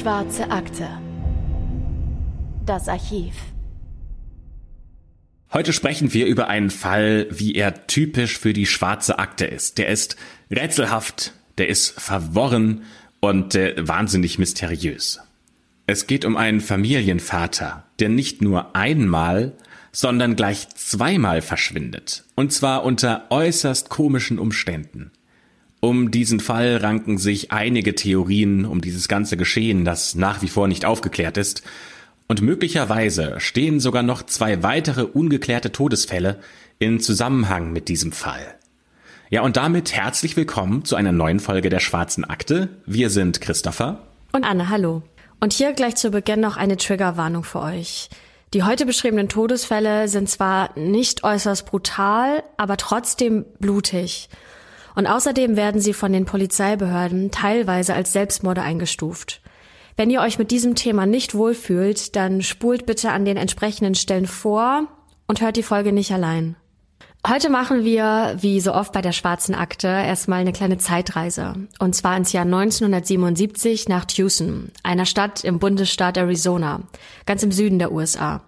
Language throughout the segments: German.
Schwarze Akte. Das Archiv. Heute sprechen wir über einen Fall, wie er typisch für die schwarze Akte ist. Der ist rätselhaft, der ist verworren und äh, wahnsinnig mysteriös. Es geht um einen Familienvater, der nicht nur einmal, sondern gleich zweimal verschwindet. Und zwar unter äußerst komischen Umständen. Um diesen Fall ranken sich einige Theorien um dieses ganze Geschehen, das nach wie vor nicht aufgeklärt ist. Und möglicherweise stehen sogar noch zwei weitere ungeklärte Todesfälle in Zusammenhang mit diesem Fall. Ja, und damit herzlich willkommen zu einer neuen Folge der Schwarzen Akte. Wir sind Christopher. Und Anne, hallo. Und hier gleich zu Beginn noch eine Triggerwarnung für euch. Die heute beschriebenen Todesfälle sind zwar nicht äußerst brutal, aber trotzdem blutig. Und außerdem werden sie von den Polizeibehörden teilweise als Selbstmorde eingestuft. Wenn ihr euch mit diesem Thema nicht wohlfühlt, dann spult bitte an den entsprechenden Stellen vor und hört die Folge nicht allein. Heute machen wir, wie so oft bei der Schwarzen Akte, erstmal eine kleine Zeitreise. Und zwar ins Jahr 1977 nach Tucson, einer Stadt im Bundesstaat Arizona, ganz im Süden der USA.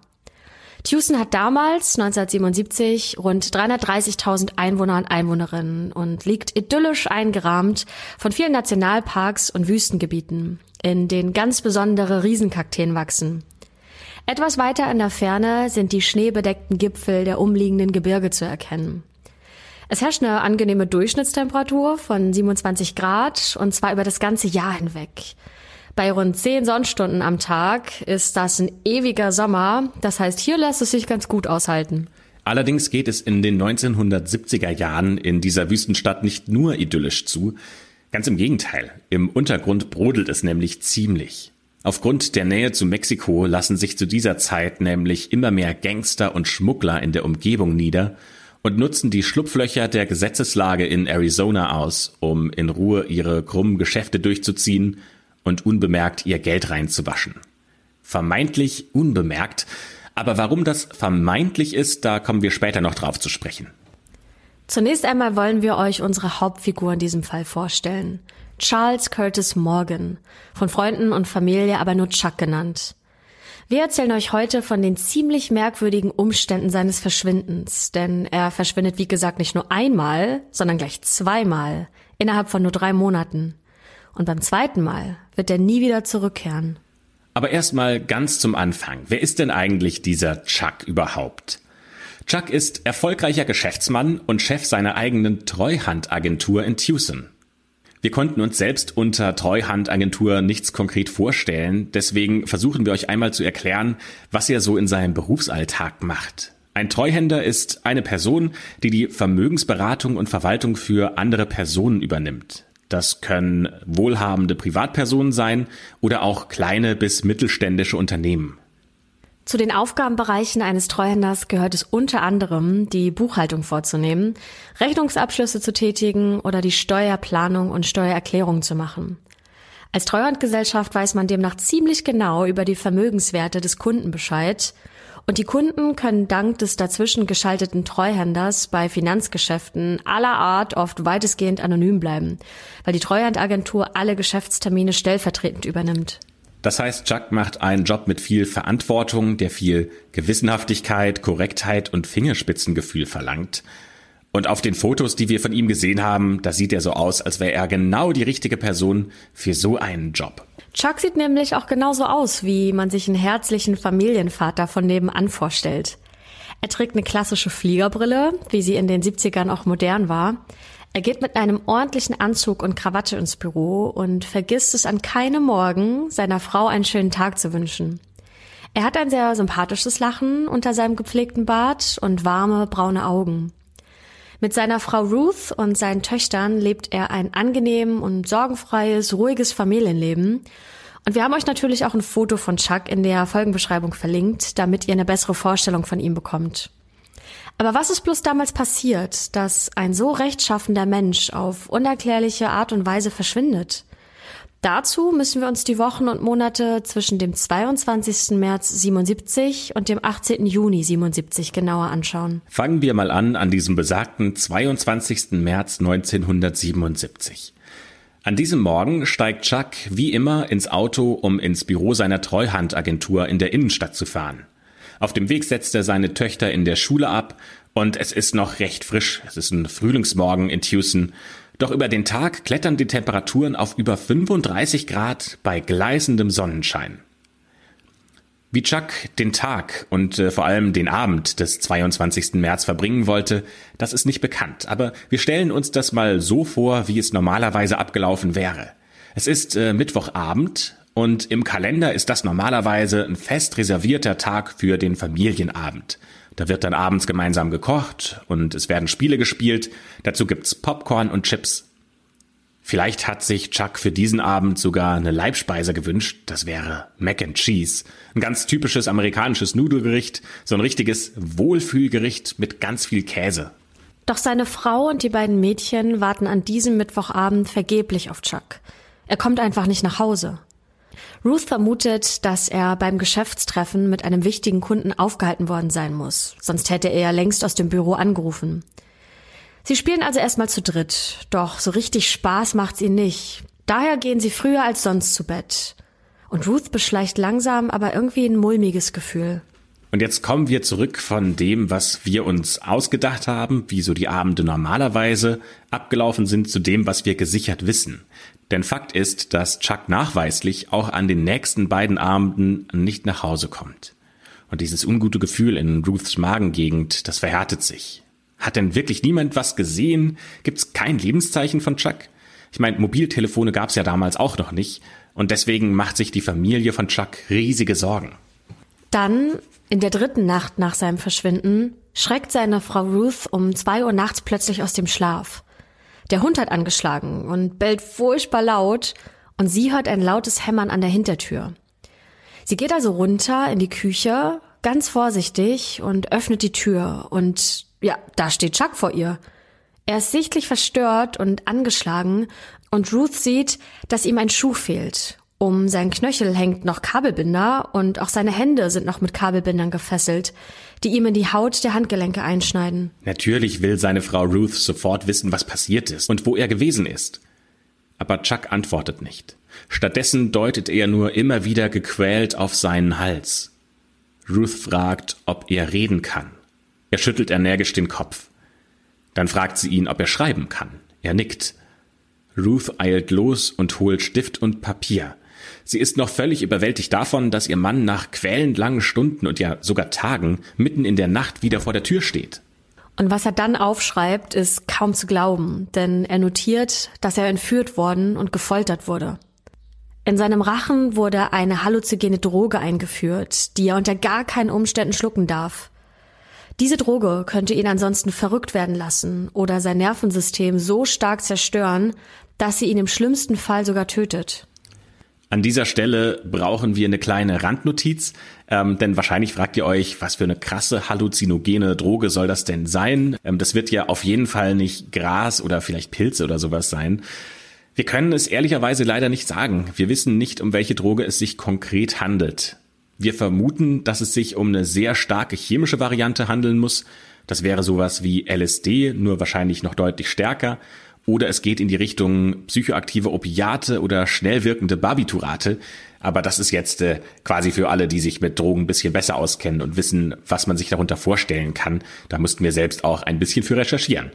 Tucson hat damals, 1977, rund 330.000 Einwohner und Einwohnerinnen und liegt idyllisch eingerahmt von vielen Nationalparks und Wüstengebieten, in denen ganz besondere Riesenkakteen wachsen. Etwas weiter in der Ferne sind die schneebedeckten Gipfel der umliegenden Gebirge zu erkennen. Es herrscht eine angenehme Durchschnittstemperatur von 27 Grad und zwar über das ganze Jahr hinweg. Bei rund 10 Sonnenstunden am Tag ist das ein ewiger Sommer. Das heißt, hier lässt es sich ganz gut aushalten. Allerdings geht es in den 1970er Jahren in dieser Wüstenstadt nicht nur idyllisch zu. Ganz im Gegenteil. Im Untergrund brodelt es nämlich ziemlich. Aufgrund der Nähe zu Mexiko lassen sich zu dieser Zeit nämlich immer mehr Gangster und Schmuggler in der Umgebung nieder und nutzen die Schlupflöcher der Gesetzeslage in Arizona aus, um in Ruhe ihre krummen Geschäfte durchzuziehen und unbemerkt ihr Geld reinzuwaschen. Vermeintlich unbemerkt, aber warum das vermeintlich ist, da kommen wir später noch drauf zu sprechen. Zunächst einmal wollen wir euch unsere Hauptfigur in diesem Fall vorstellen. Charles Curtis Morgan, von Freunden und Familie aber nur Chuck genannt. Wir erzählen euch heute von den ziemlich merkwürdigen Umständen seines Verschwindens, denn er verschwindet wie gesagt nicht nur einmal, sondern gleich zweimal, innerhalb von nur drei Monaten. Und beim zweiten Mal wird er nie wieder zurückkehren. Aber erstmal ganz zum Anfang. Wer ist denn eigentlich dieser Chuck überhaupt? Chuck ist erfolgreicher Geschäftsmann und Chef seiner eigenen Treuhandagentur in Tucson. Wir konnten uns selbst unter Treuhandagentur nichts konkret vorstellen, deswegen versuchen wir euch einmal zu erklären, was er so in seinem Berufsalltag macht. Ein Treuhänder ist eine Person, die die Vermögensberatung und Verwaltung für andere Personen übernimmt. Das können wohlhabende Privatpersonen sein oder auch kleine bis mittelständische Unternehmen. Zu den Aufgabenbereichen eines Treuhänders gehört es unter anderem, die Buchhaltung vorzunehmen, Rechnungsabschlüsse zu tätigen oder die Steuerplanung und Steuererklärung zu machen. Als Treuhandgesellschaft weiß man demnach ziemlich genau über die Vermögenswerte des Kunden Bescheid und die Kunden können dank des dazwischen geschalteten Treuhänders bei Finanzgeschäften aller Art oft weitestgehend anonym bleiben, weil die Treuhandagentur alle Geschäftstermine stellvertretend übernimmt. Das heißt, Chuck macht einen Job mit viel Verantwortung, der viel Gewissenhaftigkeit, Korrektheit und Fingerspitzengefühl verlangt. Und auf den Fotos, die wir von ihm gesehen haben, da sieht er so aus, als wäre er genau die richtige Person für so einen Job. Chuck sieht nämlich auch genauso aus, wie man sich einen herzlichen Familienvater von nebenan vorstellt. Er trägt eine klassische Fliegerbrille, wie sie in den 70ern auch modern war. Er geht mit einem ordentlichen Anzug und Krawatte ins Büro und vergisst es an keinem Morgen, seiner Frau einen schönen Tag zu wünschen. Er hat ein sehr sympathisches Lachen unter seinem gepflegten Bart und warme braune Augen. Mit seiner Frau Ruth und seinen Töchtern lebt er ein angenehm und sorgenfreies, ruhiges Familienleben. Und wir haben euch natürlich auch ein Foto von Chuck in der Folgenbeschreibung verlinkt, damit ihr eine bessere Vorstellung von ihm bekommt. Aber was ist bloß damals passiert, dass ein so rechtschaffender Mensch auf unerklärliche Art und Weise verschwindet? Dazu müssen wir uns die Wochen und Monate zwischen dem 22. März 77 und dem 18. Juni 77 genauer anschauen. Fangen wir mal an an diesem besagten 22. März 1977. An diesem Morgen steigt Chuck wie immer ins Auto, um ins Büro seiner Treuhandagentur in der Innenstadt zu fahren. Auf dem Weg setzt er seine Töchter in der Schule ab und es ist noch recht frisch. Es ist ein Frühlingsmorgen in Tucson. Doch über den Tag klettern die Temperaturen auf über 35 Grad bei gleißendem Sonnenschein. Wie Chuck den Tag und äh, vor allem den Abend des 22. März verbringen wollte, das ist nicht bekannt. Aber wir stellen uns das mal so vor, wie es normalerweise abgelaufen wäre. Es ist äh, Mittwochabend und im Kalender ist das normalerweise ein fest reservierter Tag für den Familienabend. Da wird dann abends gemeinsam gekocht und es werden Spiele gespielt. Dazu gibt's Popcorn und Chips. Vielleicht hat sich Chuck für diesen Abend sogar eine Leibspeise gewünscht. Das wäre Mac and Cheese. Ein ganz typisches amerikanisches Nudelgericht. So ein richtiges Wohlfühlgericht mit ganz viel Käse. Doch seine Frau und die beiden Mädchen warten an diesem Mittwochabend vergeblich auf Chuck. Er kommt einfach nicht nach Hause. Ruth vermutet, dass er beim Geschäftstreffen mit einem wichtigen Kunden aufgehalten worden sein muss. Sonst hätte er ja längst aus dem Büro angerufen. Sie spielen also erstmal zu dritt, doch so richtig Spaß macht's ihnen nicht. Daher gehen sie früher als sonst zu Bett. Und Ruth beschleicht langsam aber irgendwie ein mulmiges Gefühl. Und jetzt kommen wir zurück von dem, was wir uns ausgedacht haben, wie so die Abende normalerweise abgelaufen sind, zu dem, was wir gesichert wissen. Denn Fakt ist, dass Chuck nachweislich auch an den nächsten beiden Abenden nicht nach Hause kommt. Und dieses ungute Gefühl in Ruths Magengegend, das verhärtet sich. Hat denn wirklich niemand was gesehen? Gibt's kein Lebenszeichen von Chuck? Ich meine, Mobiltelefone gab's ja damals auch noch nicht. Und deswegen macht sich die Familie von Chuck riesige Sorgen. Dann, in der dritten Nacht nach seinem Verschwinden, schreckt seine Frau Ruth um zwei Uhr nachts plötzlich aus dem Schlaf. Der Hund hat angeschlagen und bellt furchtbar laut und sie hört ein lautes Hämmern an der Hintertür. Sie geht also runter in die Küche, ganz vorsichtig und öffnet die Tür und ja, da steht Chuck vor ihr. Er ist sichtlich verstört und angeschlagen und Ruth sieht, dass ihm ein Schuh fehlt. Um seinen Knöchel hängt noch Kabelbinder und auch seine Hände sind noch mit Kabelbindern gefesselt, die ihm in die Haut der Handgelenke einschneiden. Natürlich will seine Frau Ruth sofort wissen, was passiert ist und wo er gewesen ist. Aber Chuck antwortet nicht. Stattdessen deutet er nur immer wieder gequält auf seinen Hals. Ruth fragt, ob er reden kann. Er schüttelt energisch den Kopf. Dann fragt sie ihn, ob er schreiben kann. Er nickt. Ruth eilt los und holt Stift und Papier. Sie ist noch völlig überwältigt davon, dass ihr Mann nach quälend langen Stunden und ja sogar Tagen mitten in der Nacht wieder vor der Tür steht. Und was er dann aufschreibt, ist kaum zu glauben, denn er notiert, dass er entführt worden und gefoltert wurde. In seinem Rachen wurde eine halluzigene Droge eingeführt, die er unter gar keinen Umständen schlucken darf. Diese Droge könnte ihn ansonsten verrückt werden lassen oder sein Nervensystem so stark zerstören, dass sie ihn im schlimmsten Fall sogar tötet. An dieser Stelle brauchen wir eine kleine Randnotiz, ähm, denn wahrscheinlich fragt ihr euch, was für eine krasse halluzinogene Droge soll das denn sein? Ähm, das wird ja auf jeden Fall nicht Gras oder vielleicht Pilze oder sowas sein. Wir können es ehrlicherweise leider nicht sagen. Wir wissen nicht, um welche Droge es sich konkret handelt. Wir vermuten, dass es sich um eine sehr starke chemische Variante handeln muss. Das wäre sowas wie LSD, nur wahrscheinlich noch deutlich stärker. Oder es geht in die Richtung psychoaktive Opiate oder schnell wirkende Barbiturate. Aber das ist jetzt äh, quasi für alle, die sich mit Drogen ein bisschen besser auskennen und wissen, was man sich darunter vorstellen kann. Da mussten wir selbst auch ein bisschen für recherchieren.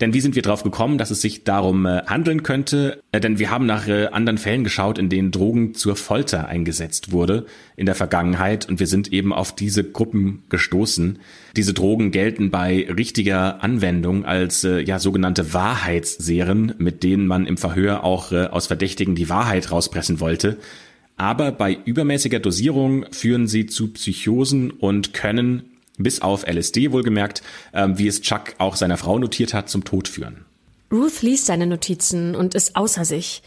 Denn wie sind wir drauf gekommen, dass es sich darum äh, handeln könnte? Äh, denn wir haben nach äh, anderen Fällen geschaut, in denen Drogen zur Folter eingesetzt wurde in der Vergangenheit und wir sind eben auf diese Gruppen gestoßen. Diese Drogen gelten bei richtiger Anwendung als ja sogenannte Wahrheitsserien, mit denen man im Verhör auch aus Verdächtigen die Wahrheit rauspressen wollte. Aber bei übermäßiger Dosierung führen sie zu Psychosen und können bis auf LSD wohlgemerkt, ähm, wie es Chuck auch seiner Frau notiert hat, zum Tod führen. Ruth liest seine Notizen und ist außer sich.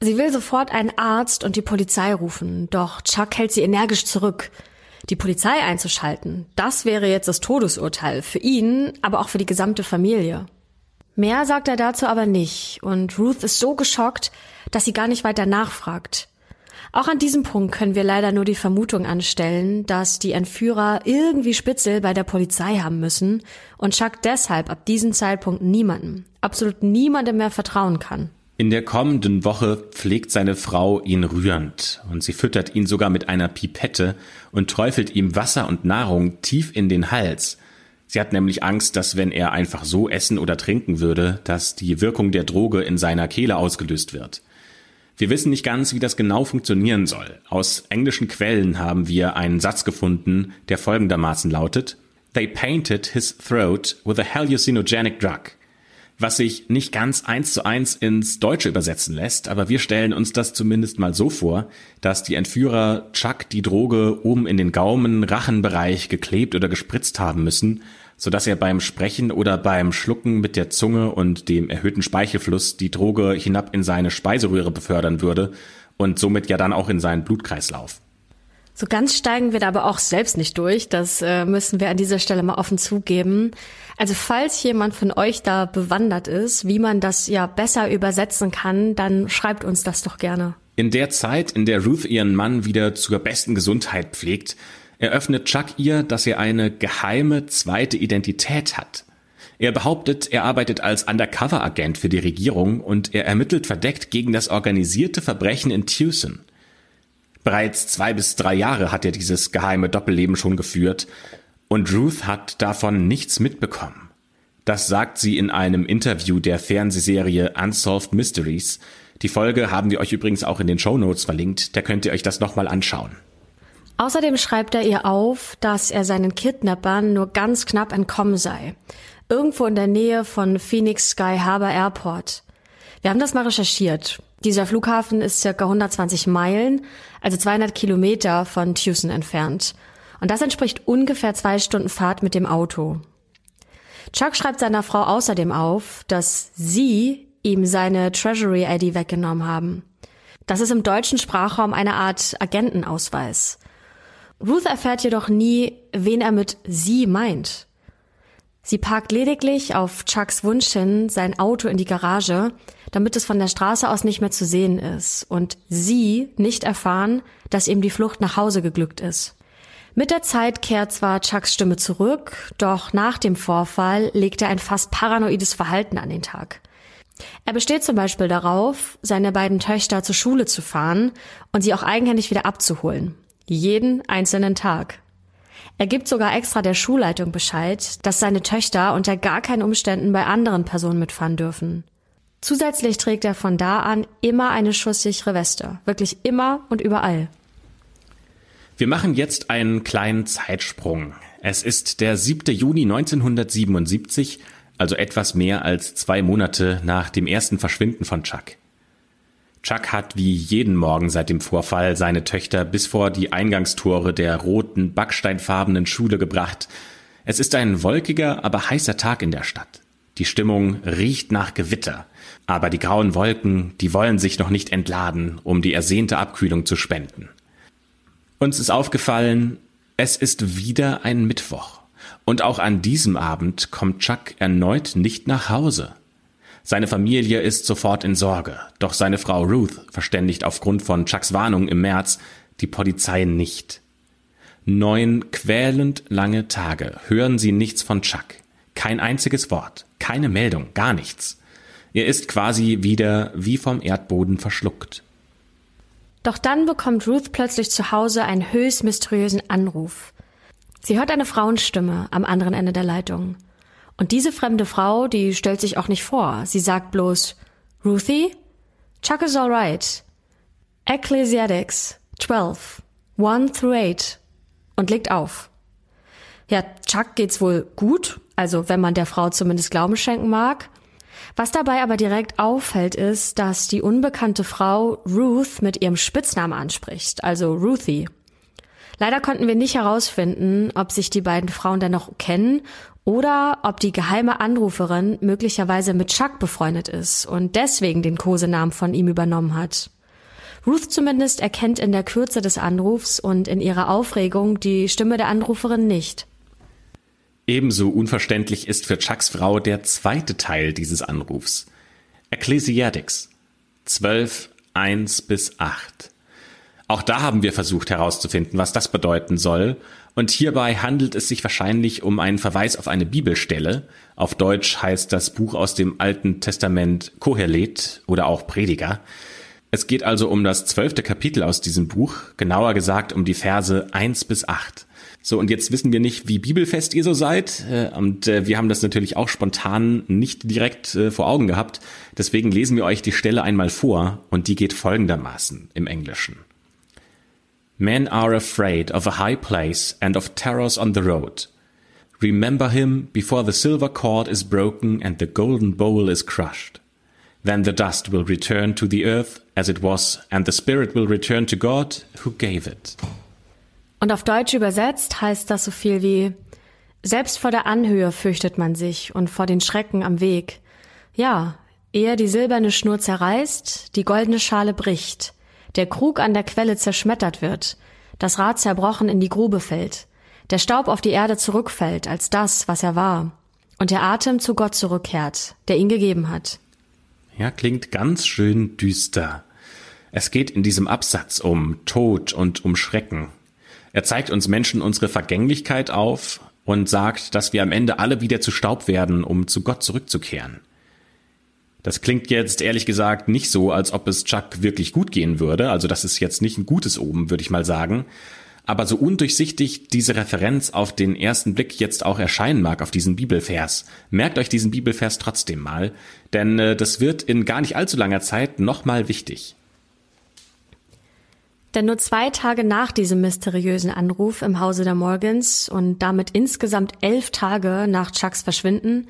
Sie will sofort einen Arzt und die Polizei rufen, doch Chuck hält sie energisch zurück. Die Polizei einzuschalten, das wäre jetzt das Todesurteil für ihn, aber auch für die gesamte Familie. Mehr sagt er dazu aber nicht, und Ruth ist so geschockt, dass sie gar nicht weiter nachfragt. Auch an diesem Punkt können wir leider nur die Vermutung anstellen, dass die Entführer irgendwie Spitzel bei der Polizei haben müssen und Chuck deshalb ab diesem Zeitpunkt niemandem, absolut niemandem mehr vertrauen kann. In der kommenden Woche pflegt seine Frau ihn rührend und sie füttert ihn sogar mit einer Pipette und träufelt ihm Wasser und Nahrung tief in den Hals. Sie hat nämlich Angst, dass wenn er einfach so essen oder trinken würde, dass die Wirkung der Droge in seiner Kehle ausgelöst wird. Wir wissen nicht ganz, wie das genau funktionieren soll. Aus englischen Quellen haben wir einen Satz gefunden, der folgendermaßen lautet They painted his throat with a hallucinogenic drug was sich nicht ganz eins zu eins ins Deutsche übersetzen lässt, aber wir stellen uns das zumindest mal so vor, dass die Entführer Chuck die Droge oben in den Gaumen, Rachenbereich geklebt oder gespritzt haben müssen, sodass er beim Sprechen oder beim Schlucken mit der Zunge und dem erhöhten Speichelfluss die Droge hinab in seine Speiseröhre befördern würde und somit ja dann auch in seinen Blutkreislauf. So ganz steigen wir da aber auch selbst nicht durch. Das äh, müssen wir an dieser Stelle mal offen zugeben. Also falls jemand von euch da bewandert ist, wie man das ja besser übersetzen kann, dann schreibt uns das doch gerne. In der Zeit, in der Ruth ihren Mann wieder zur besten Gesundheit pflegt, eröffnet Chuck ihr, dass er eine geheime zweite Identität hat. Er behauptet, er arbeitet als Undercover-Agent für die Regierung und er ermittelt verdeckt gegen das organisierte Verbrechen in Tucson. Bereits zwei bis drei Jahre hat er dieses geheime Doppelleben schon geführt und Ruth hat davon nichts mitbekommen. Das sagt sie in einem Interview der Fernsehserie Unsolved Mysteries. Die Folge haben wir euch übrigens auch in den Show Notes verlinkt, da könnt ihr euch das nochmal anschauen. Außerdem schreibt er ihr auf, dass er seinen Kidnappern nur ganz knapp entkommen sei. Irgendwo in der Nähe von Phoenix Sky Harbor Airport. Wir haben das mal recherchiert. Dieser Flughafen ist circa 120 Meilen, also 200 Kilometer von Tucson entfernt. Und das entspricht ungefähr zwei Stunden Fahrt mit dem Auto. Chuck schreibt seiner Frau außerdem auf, dass sie ihm seine Treasury ID weggenommen haben. Das ist im deutschen Sprachraum eine Art Agentenausweis. Ruth erfährt jedoch nie, wen er mit sie meint. Sie parkt lediglich auf Chucks Wunsch hin sein Auto in die Garage, damit es von der Straße aus nicht mehr zu sehen ist und sie nicht erfahren, dass ihm die Flucht nach Hause geglückt ist. Mit der Zeit kehrt zwar Chucks Stimme zurück, doch nach dem Vorfall legt er ein fast paranoides Verhalten an den Tag. Er besteht zum Beispiel darauf, seine beiden Töchter zur Schule zu fahren und sie auch eigenhändig wieder abzuholen. Jeden einzelnen Tag. Er gibt sogar extra der Schulleitung Bescheid, dass seine Töchter unter gar keinen Umständen bei anderen Personen mitfahren dürfen. Zusätzlich trägt er von da an immer eine schusssichere Weste. Wirklich immer und überall. Wir machen jetzt einen kleinen Zeitsprung. Es ist der 7. Juni 1977, also etwas mehr als zwei Monate nach dem ersten Verschwinden von Chuck. Chuck hat wie jeden Morgen seit dem Vorfall seine Töchter bis vor die Eingangstore der roten, backsteinfarbenen Schule gebracht. Es ist ein wolkiger, aber heißer Tag in der Stadt. Die Stimmung riecht nach Gewitter. Aber die grauen Wolken, die wollen sich noch nicht entladen, um die ersehnte Abkühlung zu spenden. Uns ist aufgefallen, es ist wieder ein Mittwoch. Und auch an diesem Abend kommt Chuck erneut nicht nach Hause. Seine Familie ist sofort in Sorge, doch seine Frau Ruth verständigt aufgrund von Chucks Warnung im März die Polizei nicht. Neun quälend lange Tage hören sie nichts von Chuck. Kein einziges Wort, keine Meldung, gar nichts. Er ist quasi wieder wie vom Erdboden verschluckt. Doch dann bekommt Ruth plötzlich zu Hause einen höchst mysteriösen Anruf. Sie hört eine Frauenstimme am anderen Ende der Leitung. Und diese fremde Frau, die stellt sich auch nicht vor. Sie sagt bloß, Ruthie? Chuck is alright. Ecclesiastics 12, 1 through 8 und legt auf. Ja, Chuck geht's wohl gut, also wenn man der Frau zumindest Glauben schenken mag. Was dabei aber direkt auffällt, ist, dass die unbekannte Frau Ruth mit ihrem Spitznamen anspricht, also Ruthie. Leider konnten wir nicht herausfinden, ob sich die beiden Frauen dann noch kennen oder ob die geheime Anruferin möglicherweise mit Chuck befreundet ist und deswegen den Kosenamen von ihm übernommen hat. Ruth zumindest erkennt in der Kürze des Anrufs und in ihrer Aufregung die Stimme der Anruferin nicht. Ebenso unverständlich ist für Chucks Frau der zweite Teil dieses Anrufs. Ecclesiastics 12, 1 bis 8. Auch da haben wir versucht herauszufinden, was das bedeuten soll, Und hierbei handelt es sich wahrscheinlich um einen Verweis auf eine Bibelstelle. Auf Deutsch heißt das Buch aus dem Alten Testament Kohelet oder auch Prediger. Es geht also um das zwölfte Kapitel aus diesem Buch, genauer gesagt um die Verse eins bis acht. So, und jetzt wissen wir nicht, wie bibelfest ihr so seid. Äh, und äh, wir haben das natürlich auch spontan nicht direkt äh, vor Augen gehabt. Deswegen lesen wir euch die Stelle einmal vor und die geht folgendermaßen im Englischen. Men are afraid of a high place and of terrors on the road. Remember him before the silver cord is broken and the golden bowl is crushed. Then the dust will return to the earth as it was, and the spirit will return to God who gave it. Und auf Deutsch übersetzt heißt das so viel wie Selbst vor der Anhöhe fürchtet man sich und vor den Schrecken am Weg. Ja, ehe die silberne Schnur zerreißt, die goldene Schale bricht, der Krug an der Quelle zerschmettert wird, das Rad zerbrochen in die Grube fällt, der Staub auf die Erde zurückfällt als das, was er war, und der Atem zu Gott zurückkehrt, der ihn gegeben hat. Ja, klingt ganz schön düster. Es geht in diesem Absatz um Tod und um Schrecken, er zeigt uns Menschen unsere Vergänglichkeit auf und sagt, dass wir am Ende alle wieder zu Staub werden, um zu Gott zurückzukehren. Das klingt jetzt ehrlich gesagt nicht so, als ob es Chuck wirklich gut gehen würde. Also das ist jetzt nicht ein gutes Oben, würde ich mal sagen. Aber so undurchsichtig diese Referenz auf den ersten Blick jetzt auch erscheinen mag auf diesen Bibelvers, merkt euch diesen Bibelvers trotzdem mal, denn äh, das wird in gar nicht allzu langer Zeit nochmal wichtig. Denn nur zwei Tage nach diesem mysteriösen Anruf im Hause der Morgans und damit insgesamt elf Tage nach Chucks Verschwinden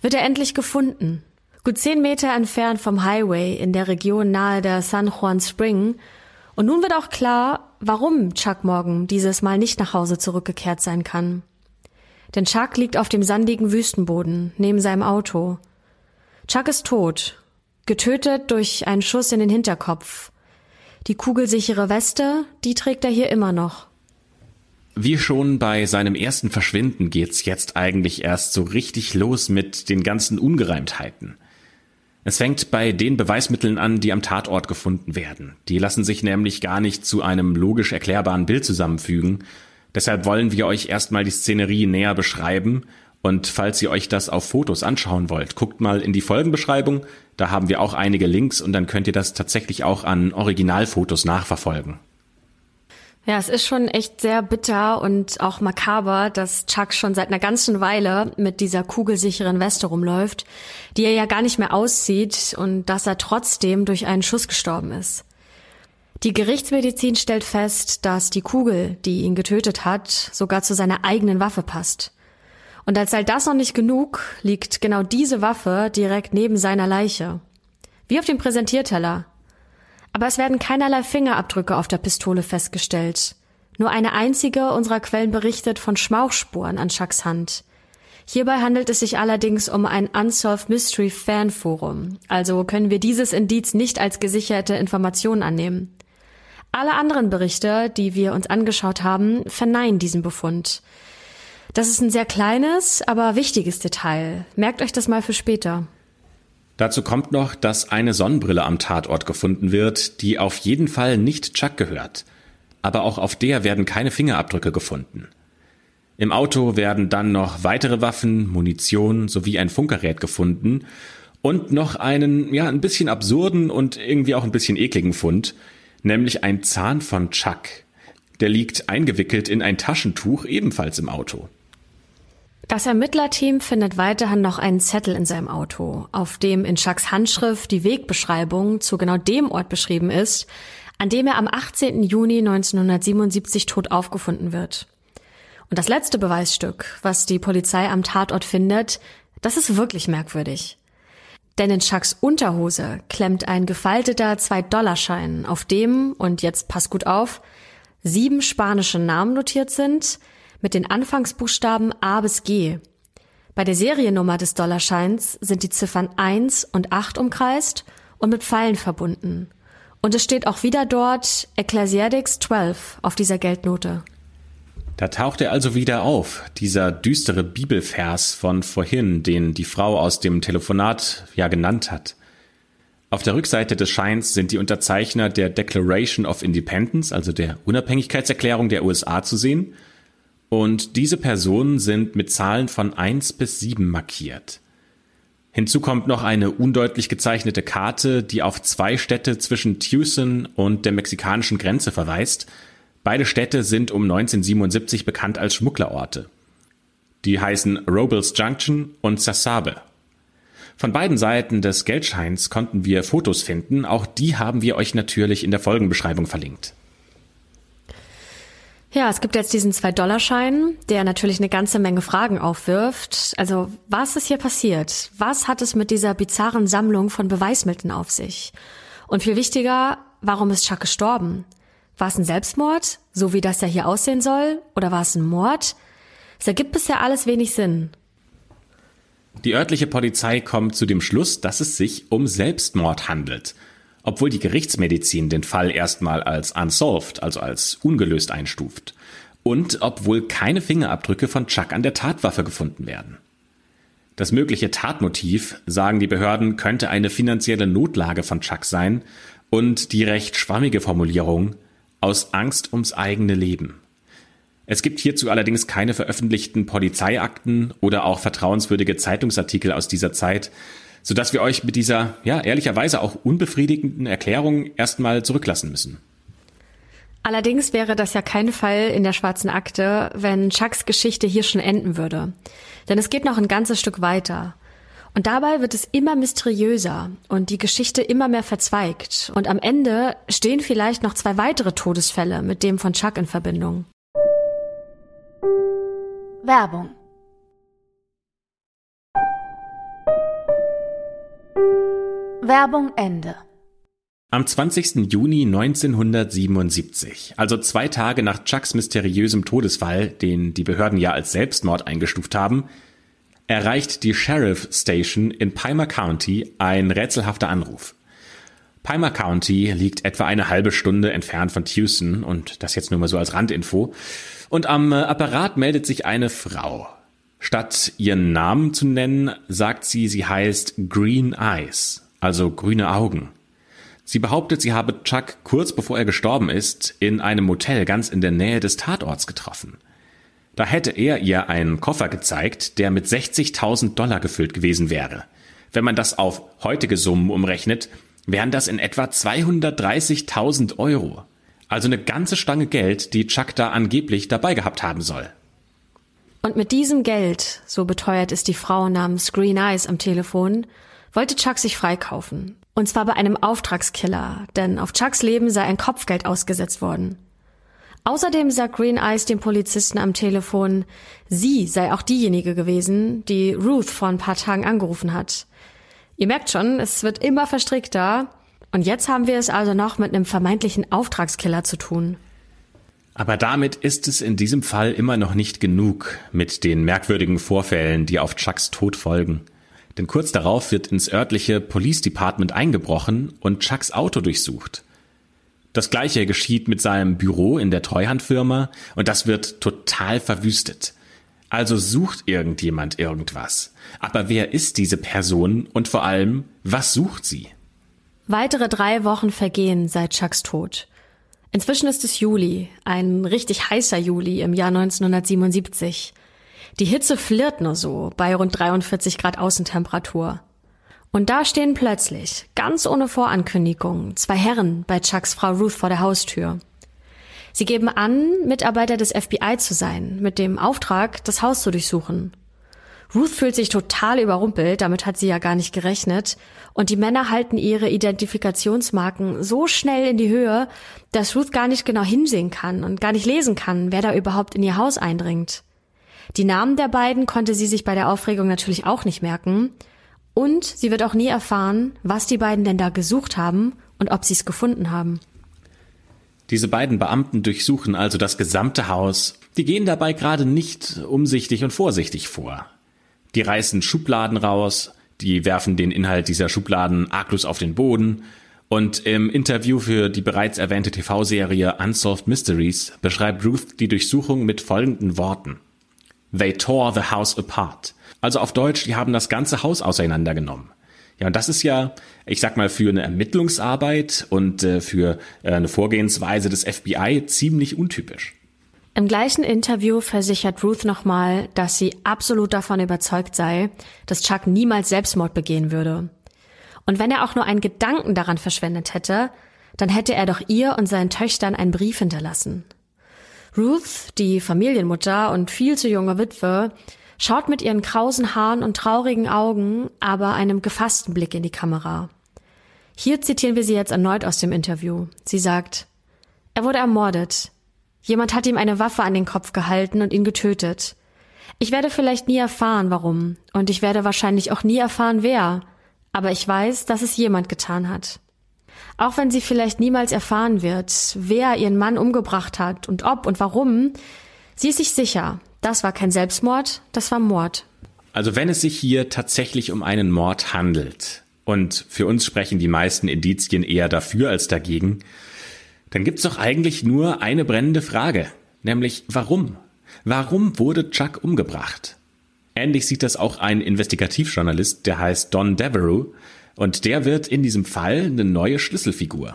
wird er endlich gefunden. Gut zehn Meter entfernt vom Highway in der Region nahe der San Juan Spring. Und nun wird auch klar, warum Chuck Morgan dieses Mal nicht nach Hause zurückgekehrt sein kann. Denn Chuck liegt auf dem sandigen Wüstenboden neben seinem Auto. Chuck ist tot, getötet durch einen Schuss in den Hinterkopf die kugelsichere Weste, die trägt er hier immer noch. Wie schon bei seinem ersten Verschwinden geht's jetzt eigentlich erst so richtig los mit den ganzen Ungereimtheiten. Es fängt bei den Beweismitteln an, die am Tatort gefunden werden. Die lassen sich nämlich gar nicht zu einem logisch erklärbaren Bild zusammenfügen. Deshalb wollen wir euch erstmal die Szenerie näher beschreiben und falls ihr euch das auf Fotos anschauen wollt, guckt mal in die Folgenbeschreibung. Da haben wir auch einige Links und dann könnt ihr das tatsächlich auch an Originalfotos nachverfolgen. Ja, es ist schon echt sehr bitter und auch makaber, dass Chuck schon seit einer ganzen Weile mit dieser kugelsicheren Weste rumläuft, die er ja gar nicht mehr aussieht und dass er trotzdem durch einen Schuss gestorben ist. Die Gerichtsmedizin stellt fest, dass die Kugel, die ihn getötet hat, sogar zu seiner eigenen Waffe passt. Und als sei das noch nicht genug, liegt genau diese Waffe direkt neben seiner Leiche. Wie auf dem Präsentierteller. Aber es werden keinerlei Fingerabdrücke auf der Pistole festgestellt. Nur eine einzige unserer Quellen berichtet von Schmauchspuren an Chucks Hand. Hierbei handelt es sich allerdings um ein Unsolved Mystery Fan Forum, also können wir dieses Indiz nicht als gesicherte Information annehmen. Alle anderen Berichte, die wir uns angeschaut haben, verneinen diesen Befund. Das ist ein sehr kleines, aber wichtiges Detail. Merkt euch das mal für später. Dazu kommt noch, dass eine Sonnenbrille am Tatort gefunden wird, die auf jeden Fall nicht Chuck gehört. Aber auch auf der werden keine Fingerabdrücke gefunden. Im Auto werden dann noch weitere Waffen, Munition sowie ein Funkgerät gefunden und noch einen, ja, ein bisschen absurden und irgendwie auch ein bisschen ekligen Fund, nämlich ein Zahn von Chuck. Der liegt eingewickelt in ein Taschentuch ebenfalls im Auto. Das Ermittlerteam findet weiterhin noch einen Zettel in seinem Auto, auf dem in Chucks Handschrift die Wegbeschreibung zu genau dem Ort beschrieben ist, an dem er am 18. Juni 1977 tot aufgefunden wird. Und das letzte Beweisstück, was die Polizei am Tatort findet, das ist wirklich merkwürdig. Denn in Chucks Unterhose klemmt ein gefalteter 2-Dollarschein, auf dem, und jetzt pass gut auf, sieben spanische Namen notiert sind, mit den Anfangsbuchstaben A bis G. Bei der Seriennummer des Dollarscheins sind die Ziffern 1 und 8 umkreist und mit Pfeilen verbunden. Und es steht auch wieder dort Ecclesiastics 12 auf dieser Geldnote. Da taucht er also wieder auf, dieser düstere Bibelvers von vorhin, den die Frau aus dem Telefonat ja genannt hat. Auf der Rückseite des Scheins sind die Unterzeichner der Declaration of Independence, also der Unabhängigkeitserklärung der USA zu sehen, Und diese Personen sind mit Zahlen von 1 bis 7 markiert. Hinzu kommt noch eine undeutlich gezeichnete Karte, die auf zwei Städte zwischen Tucson und der mexikanischen Grenze verweist. Beide Städte sind um 1977 bekannt als Schmugglerorte. Die heißen Robles Junction und Sasabe. Von beiden Seiten des Geldscheins konnten wir Fotos finden, auch die haben wir euch natürlich in der Folgenbeschreibung verlinkt. Ja, es gibt jetzt diesen Zwei-Dollar-Schein, der natürlich eine ganze Menge Fragen aufwirft. Also, was ist hier passiert? Was hat es mit dieser bizarren Sammlung von Beweismitteln auf sich? Und viel wichtiger, warum ist Chuck gestorben? War es ein Selbstmord, so wie das ja hier aussehen soll? Oder war es ein Mord? Es ergibt bisher alles wenig Sinn. Die örtliche Polizei kommt zu dem Schluss, dass es sich um Selbstmord handelt, obwohl die Gerichtsmedizin den Fall erstmal als unsolved, also als ungelöst einstuft, und obwohl keine Fingerabdrücke von Chuck an der Tatwaffe gefunden werden. Das mögliche Tatmotiv, sagen die Behörden, könnte eine finanzielle Notlage von Chuck sein und die recht schwammige Formulierung aus Angst ums eigene Leben. Es gibt hierzu allerdings keine veröffentlichten Polizeiakten oder auch vertrauenswürdige Zeitungsartikel aus dieser Zeit, sodass wir euch mit dieser, ja, ehrlicherweise auch unbefriedigenden Erklärung erstmal zurücklassen müssen. Allerdings wäre das ja kein Fall in der schwarzen Akte, wenn Chucks Geschichte hier schon enden würde. Denn es geht noch ein ganzes Stück weiter. Und dabei wird es immer mysteriöser und die Geschichte immer mehr verzweigt. Und am Ende stehen vielleicht noch zwei weitere Todesfälle mit dem von Chuck in Verbindung. Werbung Werbung Ende. Am 20. Juni 1977, also zwei Tage nach Chucks mysteriösem Todesfall, den die Behörden ja als Selbstmord eingestuft haben, erreicht die Sheriff Station in Pima County ein rätselhafter Anruf. Pima County liegt etwa eine halbe Stunde entfernt von Tucson und das jetzt nur mal so als Randinfo. Und am Apparat meldet sich eine Frau. Statt ihren Namen zu nennen, sagt sie, sie heißt Green Eyes, also grüne Augen. Sie behauptet, sie habe Chuck kurz bevor er gestorben ist, in einem Motel ganz in der Nähe des Tatorts getroffen. Da hätte er ihr einen Koffer gezeigt, der mit 60.000 Dollar gefüllt gewesen wäre. Wenn man das auf heutige Summen umrechnet, wären das in etwa 230.000 Euro. Also eine ganze Stange Geld, die Chuck da angeblich dabei gehabt haben soll. Und mit diesem Geld, so beteuert es die Frau namens Green Eyes am Telefon, wollte Chuck sich freikaufen. Und zwar bei einem Auftragskiller, denn auf Chucks Leben sei ein Kopfgeld ausgesetzt worden. Außerdem sagt Green Eyes dem Polizisten am Telefon, sie sei auch diejenige gewesen, die Ruth vor ein paar Tagen angerufen hat. Ihr merkt schon, es wird immer verstrickter und jetzt haben wir es also noch mit einem vermeintlichen Auftragskiller zu tun. Aber damit ist es in diesem Fall immer noch nicht genug mit den merkwürdigen Vorfällen, die auf Chucks Tod folgen. Denn kurz darauf wird ins örtliche Police Department eingebrochen und Chucks Auto durchsucht. Das gleiche geschieht mit seinem Büro in der Treuhandfirma und das wird total verwüstet. Also sucht irgendjemand irgendwas. Aber wer ist diese Person und vor allem, was sucht sie? Weitere drei Wochen vergehen seit Chucks Tod. Inzwischen ist es Juli, ein richtig heißer Juli im Jahr 1977. Die Hitze flirrt nur so bei rund 43 Grad Außentemperatur. Und da stehen plötzlich, ganz ohne Vorankündigung, zwei Herren bei Chucks Frau Ruth vor der Haustür. Sie geben an, Mitarbeiter des FBI zu sein, mit dem Auftrag, das Haus zu durchsuchen. Ruth fühlt sich total überrumpelt, damit hat sie ja gar nicht gerechnet. Und die Männer halten ihre Identifikationsmarken so schnell in die Höhe, dass Ruth gar nicht genau hinsehen kann und gar nicht lesen kann, wer da überhaupt in ihr Haus eindringt. Die Namen der beiden konnte sie sich bei der Aufregung natürlich auch nicht merken. Und sie wird auch nie erfahren, was die beiden denn da gesucht haben und ob sie es gefunden haben. Diese beiden Beamten durchsuchen also das gesamte Haus. Die gehen dabei gerade nicht umsichtig und vorsichtig vor. Die reißen Schubladen raus, die werfen den Inhalt dieser Schubladen arglos auf den Boden. Und im Interview für die bereits erwähnte TV-Serie Unsolved Mysteries beschreibt Ruth die Durchsuchung mit folgenden Worten. They tore the house apart. Also auf Deutsch, die haben das ganze Haus auseinandergenommen. Ja, und das ist ja, ich sag mal, für eine Ermittlungsarbeit und äh, für äh, eine Vorgehensweise des FBI ziemlich untypisch. Im gleichen Interview versichert Ruth nochmal, dass sie absolut davon überzeugt sei, dass Chuck niemals Selbstmord begehen würde. Und wenn er auch nur einen Gedanken daran verschwendet hätte, dann hätte er doch ihr und seinen Töchtern einen Brief hinterlassen. Ruth, die Familienmutter und viel zu junge Witwe, schaut mit ihren krausen Haaren und traurigen Augen aber einem gefassten Blick in die Kamera. Hier zitieren wir sie jetzt erneut aus dem Interview. Sie sagt, er wurde ermordet. Jemand hat ihm eine Waffe an den Kopf gehalten und ihn getötet. Ich werde vielleicht nie erfahren, warum, und ich werde wahrscheinlich auch nie erfahren, wer, aber ich weiß, dass es jemand getan hat. Auch wenn sie vielleicht niemals erfahren wird, wer ihren Mann umgebracht hat und ob und warum, sie ist sich sicher, das war kein Selbstmord, das war Mord. Also wenn es sich hier tatsächlich um einen Mord handelt, und für uns sprechen die meisten Indizien eher dafür als dagegen, dann gibt's doch eigentlich nur eine brennende Frage, nämlich warum? Warum wurde Chuck umgebracht? Ähnlich sieht das auch ein Investigativjournalist, der heißt Don Devereux, und der wird in diesem Fall eine neue Schlüsselfigur.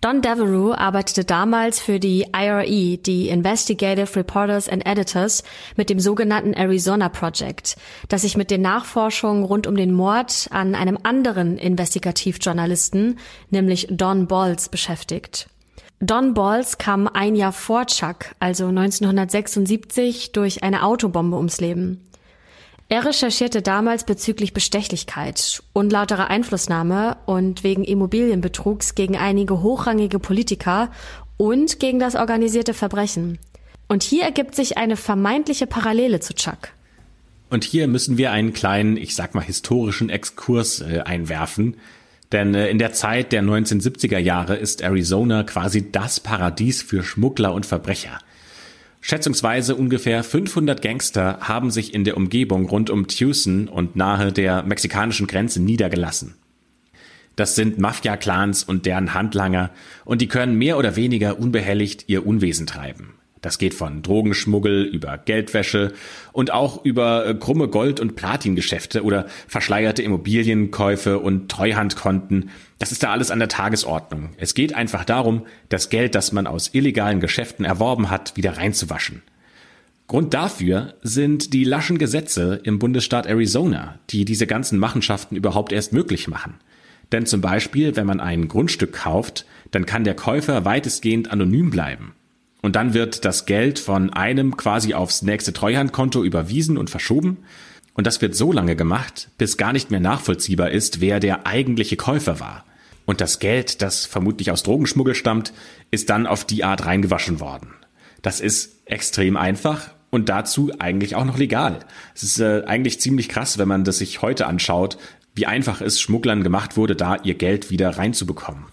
Don Devereux arbeitete damals für die IRE, die Investigative Reporters and Editors, mit dem sogenannten Arizona Project, das sich mit den Nachforschungen rund um den Mord an einem anderen Investigativjournalisten, nämlich Don Balls, beschäftigt. Don Balls kam ein Jahr vor Chuck, also 1976, durch eine Autobombe ums Leben. Er recherchierte damals bezüglich Bestechlichkeit, unlauterer Einflussnahme und wegen Immobilienbetrugs gegen einige hochrangige Politiker und gegen das organisierte Verbrechen. Und hier ergibt sich eine vermeintliche Parallele zu Chuck. Und hier müssen wir einen kleinen, ich sag mal, historischen Exkurs äh, einwerfen. Denn äh, in der Zeit der 1970er Jahre ist Arizona quasi das Paradies für Schmuggler und Verbrecher. Schätzungsweise ungefähr 500 Gangster haben sich in der Umgebung rund um Tucson und nahe der mexikanischen Grenze niedergelassen. Das sind Mafia-Clans und deren Handlanger und die können mehr oder weniger unbehelligt ihr Unwesen treiben. Das geht von Drogenschmuggel über Geldwäsche und auch über äh, krumme Gold- und Platingeschäfte oder verschleierte Immobilienkäufe und Treuhandkonten. Das ist da alles an der Tagesordnung. Es geht einfach darum, das Geld, das man aus illegalen Geschäften erworben hat, wieder reinzuwaschen. Grund dafür sind die laschen Gesetze im Bundesstaat Arizona, die diese ganzen Machenschaften überhaupt erst möglich machen. Denn zum Beispiel, wenn man ein Grundstück kauft, dann kann der Käufer weitestgehend anonym bleiben. Und dann wird das Geld von einem quasi aufs nächste Treuhandkonto überwiesen und verschoben. Und das wird so lange gemacht, bis gar nicht mehr nachvollziehbar ist, wer der eigentliche Käufer war. Und das Geld, das vermutlich aus Drogenschmuggel stammt, ist dann auf die Art reingewaschen worden. Das ist extrem einfach und dazu eigentlich auch noch legal. Es ist äh, eigentlich ziemlich krass, wenn man das sich heute anschaut, wie einfach es Schmugglern gemacht wurde, da ihr Geld wieder reinzubekommen.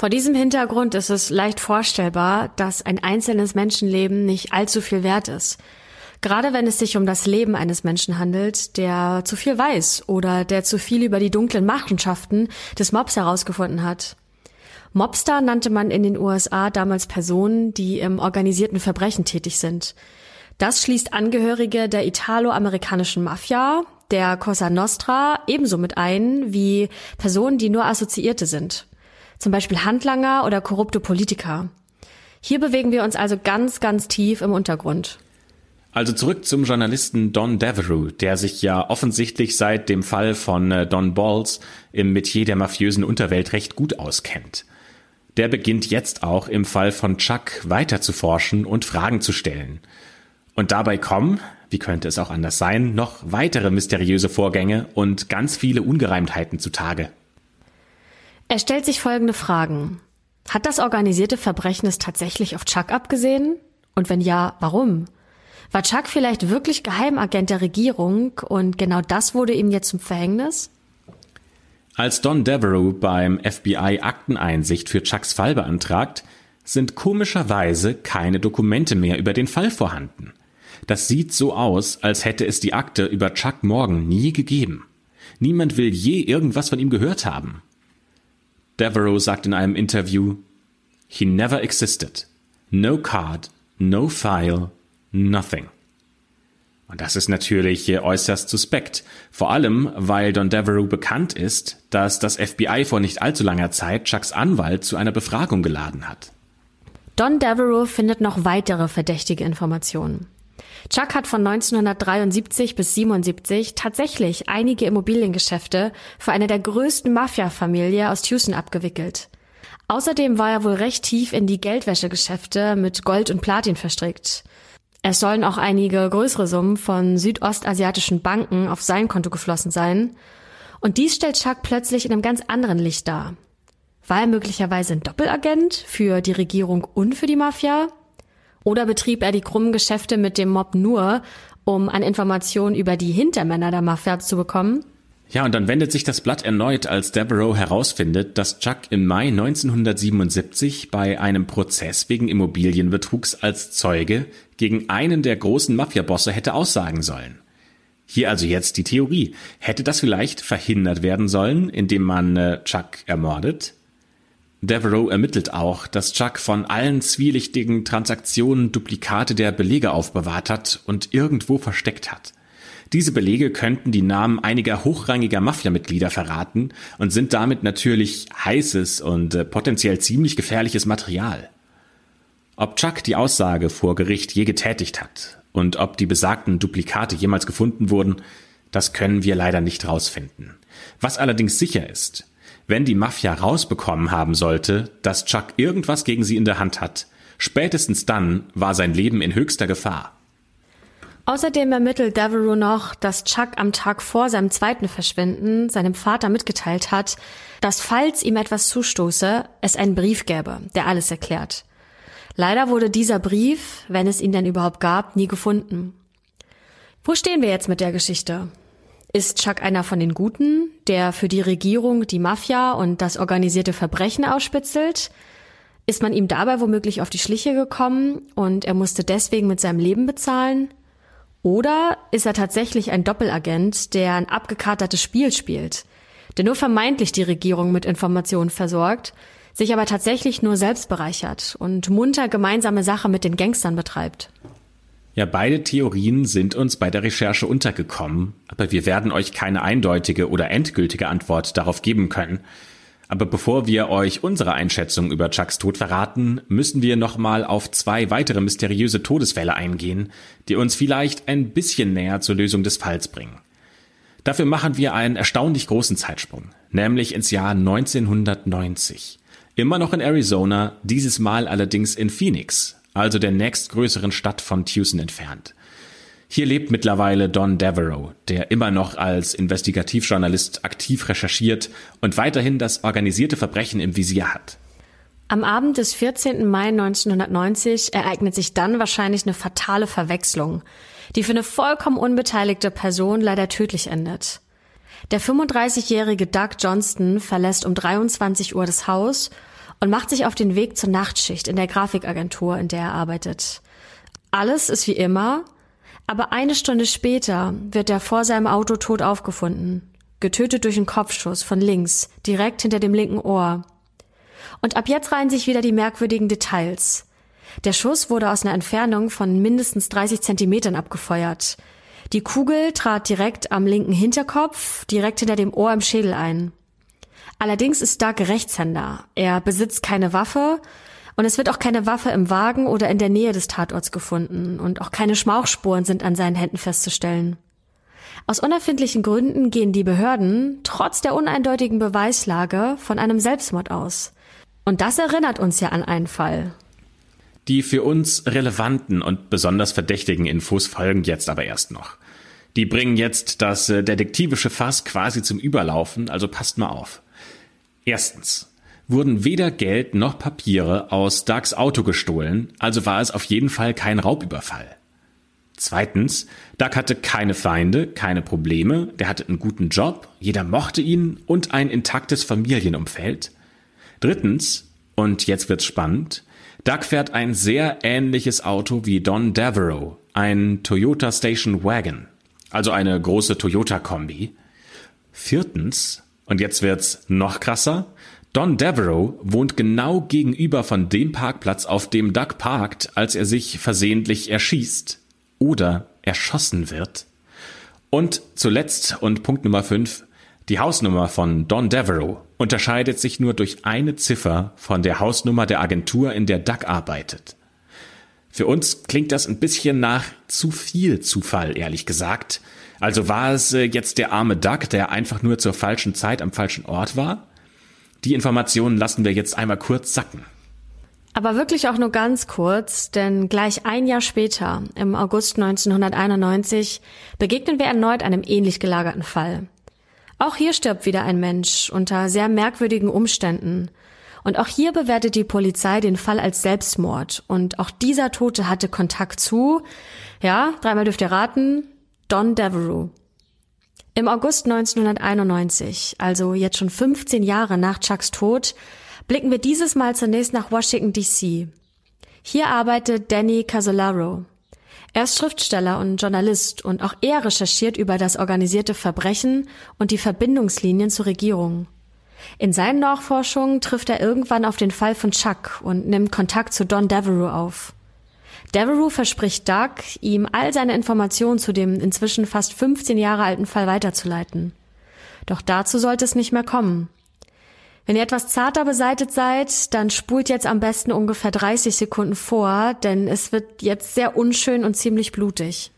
Vor diesem Hintergrund ist es leicht vorstellbar, dass ein einzelnes Menschenleben nicht allzu viel wert ist. Gerade wenn es sich um das Leben eines Menschen handelt, der zu viel weiß oder der zu viel über die dunklen Machenschaften des Mobs herausgefunden hat. Mobster nannte man in den USA damals Personen, die im organisierten Verbrechen tätig sind. Das schließt Angehörige der italo-amerikanischen Mafia, der Cosa Nostra ebenso mit ein wie Personen, die nur Assoziierte sind zum Beispiel Handlanger oder korrupte Politiker. Hier bewegen wir uns also ganz, ganz tief im Untergrund. Also zurück zum Journalisten Don Devereux, der sich ja offensichtlich seit dem Fall von äh, Don Balls im Metier der mafiösen Unterwelt recht gut auskennt. Der beginnt jetzt auch im Fall von Chuck weiter zu forschen und Fragen zu stellen. Und dabei kommen, wie könnte es auch anders sein, noch weitere mysteriöse Vorgänge und ganz viele Ungereimtheiten zutage. Er stellt sich folgende Fragen. Hat das organisierte Verbrechen es tatsächlich auf Chuck abgesehen? Und wenn ja, warum? War Chuck vielleicht wirklich Geheimagent der Regierung und genau das wurde ihm jetzt zum Verhängnis? Als Don Devereux beim FBI Akteneinsicht für Chucks Fall beantragt, sind komischerweise keine Dokumente mehr über den Fall vorhanden. Das sieht so aus, als hätte es die Akte über Chuck Morgan nie gegeben. Niemand will je irgendwas von ihm gehört haben. Devereaux sagt in einem Interview, He never existed. No card, no file, nothing. Und das ist natürlich äußerst suspekt. Vor allem, weil Don Devereaux bekannt ist, dass das FBI vor nicht allzu langer Zeit Chucks Anwalt zu einer Befragung geladen hat. Don Devereaux findet noch weitere verdächtige Informationen. Chuck hat von 1973 bis 77 tatsächlich einige Immobiliengeschäfte für eine der größten Mafia-Familie aus Houston abgewickelt. Außerdem war er wohl recht tief in die Geldwäschegeschäfte mit Gold und Platin verstrickt. Es sollen auch einige größere Summen von südostasiatischen Banken auf sein Konto geflossen sein. Und dies stellt Chuck plötzlich in einem ganz anderen Licht dar. War er möglicherweise ein Doppelagent für die Regierung und für die Mafia? Oder betrieb er die krummen Geschäfte mit dem Mob nur, um an Informationen über die Hintermänner der Mafia zu bekommen? Ja, und dann wendet sich das Blatt erneut, als Devereaux herausfindet, dass Chuck im Mai 1977 bei einem Prozess wegen Immobilienbetrugs als Zeuge gegen einen der großen Mafiabosse hätte aussagen sollen. Hier also jetzt die Theorie. Hätte das vielleicht verhindert werden sollen, indem man äh, Chuck ermordet? Devereaux ermittelt auch, dass Chuck von allen zwielichtigen Transaktionen Duplikate der Belege aufbewahrt hat und irgendwo versteckt hat. Diese Belege könnten die Namen einiger hochrangiger Mafia-Mitglieder verraten und sind damit natürlich heißes und äh, potenziell ziemlich gefährliches Material. Ob Chuck die Aussage vor Gericht je getätigt hat und ob die besagten Duplikate jemals gefunden wurden, das können wir leider nicht rausfinden. Was allerdings sicher ist, wenn die Mafia rausbekommen haben sollte, dass Chuck irgendwas gegen sie in der Hand hat, spätestens dann war sein Leben in höchster Gefahr. Außerdem ermittelt Devereaux noch, dass Chuck am Tag vor seinem zweiten Verschwinden seinem Vater mitgeteilt hat, dass falls ihm etwas zustoße, es einen Brief gäbe, der alles erklärt. Leider wurde dieser Brief, wenn es ihn denn überhaupt gab, nie gefunden. Wo stehen wir jetzt mit der Geschichte? Ist Chuck einer von den Guten, der für die Regierung die Mafia und das organisierte Verbrechen ausspitzelt? Ist man ihm dabei womöglich auf die Schliche gekommen und er musste deswegen mit seinem Leben bezahlen? Oder ist er tatsächlich ein Doppelagent, der ein abgekatertes Spiel spielt, der nur vermeintlich die Regierung mit Informationen versorgt, sich aber tatsächlich nur selbst bereichert und munter gemeinsame Sache mit den Gangstern betreibt? Ja, beide Theorien sind uns bei der Recherche untergekommen, aber wir werden euch keine eindeutige oder endgültige Antwort darauf geben können. Aber bevor wir euch unsere Einschätzung über Chucks Tod verraten, müssen wir nochmal auf zwei weitere mysteriöse Todesfälle eingehen, die uns vielleicht ein bisschen näher zur Lösung des Falls bringen. Dafür machen wir einen erstaunlich großen Zeitsprung, nämlich ins Jahr 1990. Immer noch in Arizona, dieses Mal allerdings in Phoenix, also der nächstgrößeren Stadt von Tucson entfernt. Hier lebt mittlerweile Don Devereaux, der immer noch als Investigativjournalist aktiv recherchiert und weiterhin das organisierte Verbrechen im Visier hat. Am Abend des 14. Mai 1990 ereignet sich dann wahrscheinlich eine fatale Verwechslung, die für eine vollkommen unbeteiligte Person leider tödlich endet. Der 35-jährige Doug Johnston verlässt um 23 Uhr das Haus und macht sich auf den Weg zur Nachtschicht in der Grafikagentur, in der er arbeitet. Alles ist wie immer, aber eine Stunde später wird er vor seinem Auto tot aufgefunden, getötet durch einen Kopfschuss von links, direkt hinter dem linken Ohr. Und ab jetzt reihen sich wieder die merkwürdigen Details. Der Schuss wurde aus einer Entfernung von mindestens 30 Zentimetern abgefeuert. Die Kugel trat direkt am linken Hinterkopf, direkt hinter dem Ohr im Schädel ein. Allerdings ist Doug Rechtshänder. Er besitzt keine Waffe und es wird auch keine Waffe im Wagen oder in der Nähe des Tatorts gefunden und auch keine Schmauchspuren sind an seinen Händen festzustellen. Aus unerfindlichen Gründen gehen die Behörden trotz der uneindeutigen Beweislage von einem Selbstmord aus. Und das erinnert uns ja an einen Fall. Die für uns relevanten und besonders verdächtigen Infos folgen jetzt aber erst noch. Die bringen jetzt das äh, detektivische Fass quasi zum Überlaufen, also passt mal auf. Erstens wurden weder Geld noch Papiere aus Dougs Auto gestohlen, also war es auf jeden Fall kein Raubüberfall. Zweitens, Doug hatte keine Feinde, keine Probleme, der hatte einen guten Job, jeder mochte ihn und ein intaktes Familienumfeld. Drittens, und jetzt wird's spannend, Doug fährt ein sehr ähnliches Auto wie Don Devereaux, ein Toyota Station Wagon, also eine große Toyota-Kombi. Viertens, und jetzt wird's noch krasser. Don Devereaux wohnt genau gegenüber von dem Parkplatz, auf dem Doug parkt, als er sich versehentlich erschießt oder erschossen wird. Und zuletzt und Punkt Nummer 5, die Hausnummer von Don Devereaux unterscheidet sich nur durch eine Ziffer von der Hausnummer der Agentur, in der Duck arbeitet. Für uns klingt das ein bisschen nach zu viel Zufall, ehrlich gesagt. Also war es äh, jetzt der arme Duck, der einfach nur zur falschen Zeit am falschen Ort war? Die Informationen lassen wir jetzt einmal kurz sacken. Aber wirklich auch nur ganz kurz, denn gleich ein Jahr später, im August 1991, begegnen wir erneut einem ähnlich gelagerten Fall. Auch hier stirbt wieder ein Mensch unter sehr merkwürdigen Umständen. Und auch hier bewertet die Polizei den Fall als Selbstmord. Und auch dieser Tote hatte Kontakt zu, ja, dreimal dürft ihr raten, Don Devereux. Im August 1991, also jetzt schon 15 Jahre nach Chucks Tod, blicken wir dieses Mal zunächst nach Washington DC. Hier arbeitet Danny Casolaro. Er ist Schriftsteller und Journalist und auch er recherchiert über das organisierte Verbrechen und die Verbindungslinien zur Regierung. In seinen Nachforschungen trifft er irgendwann auf den Fall von Chuck und nimmt Kontakt zu Don Devereux auf. Devereux verspricht Doug, ihm all seine Informationen zu dem inzwischen fast 15 Jahre alten Fall weiterzuleiten. Doch dazu sollte es nicht mehr kommen. Wenn ihr etwas zarter beseitet seid, dann spult jetzt am besten ungefähr 30 Sekunden vor, denn es wird jetzt sehr unschön und ziemlich blutig.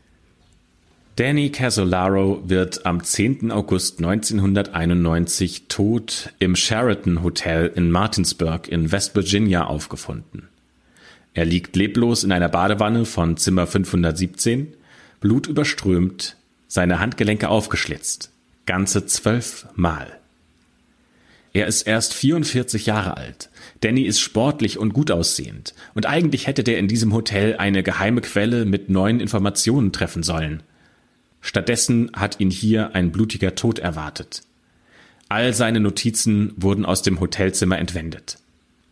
Danny Casolaro wird am 10. August 1991 tot im Sheraton Hotel in Martinsburg in West Virginia aufgefunden. Er liegt leblos in einer Badewanne von Zimmer 517, blutüberströmt, seine Handgelenke aufgeschlitzt. Ganze zwölf Mal. Er ist erst 44 Jahre alt. Danny ist sportlich und gut aussehend. Und eigentlich hätte der in diesem Hotel eine geheime Quelle mit neuen Informationen treffen sollen. Stattdessen hat ihn hier ein blutiger Tod erwartet. All seine Notizen wurden aus dem Hotelzimmer entwendet.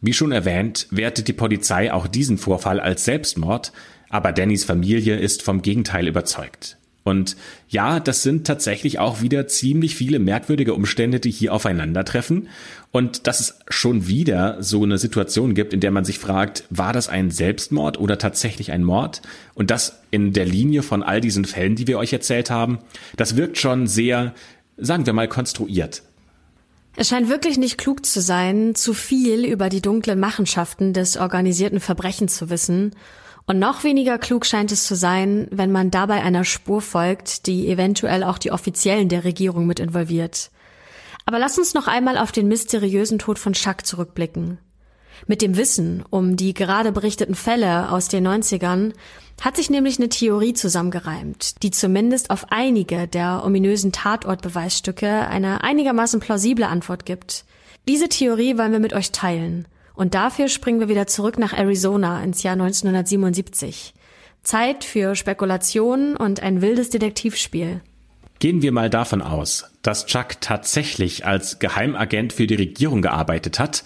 Wie schon erwähnt, wertet die Polizei auch diesen Vorfall als Selbstmord, aber Dannys Familie ist vom Gegenteil überzeugt. Und ja, das sind tatsächlich auch wieder ziemlich viele merkwürdige Umstände, die hier aufeinandertreffen. Und dass es schon wieder so eine Situation gibt, in der man sich fragt, war das ein Selbstmord oder tatsächlich ein Mord? Und das in der Linie von all diesen Fällen, die wir euch erzählt haben, das wirkt schon sehr, sagen wir mal, konstruiert. Es scheint wirklich nicht klug zu sein, zu viel über die dunklen Machenschaften des organisierten Verbrechens zu wissen. Und noch weniger klug scheint es zu sein, wenn man dabei einer Spur folgt, die eventuell auch die Offiziellen der Regierung mit involviert. Aber lass uns noch einmal auf den mysteriösen Tod von Chuck zurückblicken. Mit dem Wissen um die gerade berichteten Fälle aus den 90ern hat sich nämlich eine Theorie zusammengereimt, die zumindest auf einige der ominösen Tatortbeweisstücke eine einigermaßen plausible Antwort gibt. Diese Theorie wollen wir mit euch teilen. Und dafür springen wir wieder zurück nach Arizona ins Jahr 1977. Zeit für Spekulationen und ein wildes Detektivspiel. Gehen wir mal davon aus, dass Chuck tatsächlich als Geheimagent für die Regierung gearbeitet hat,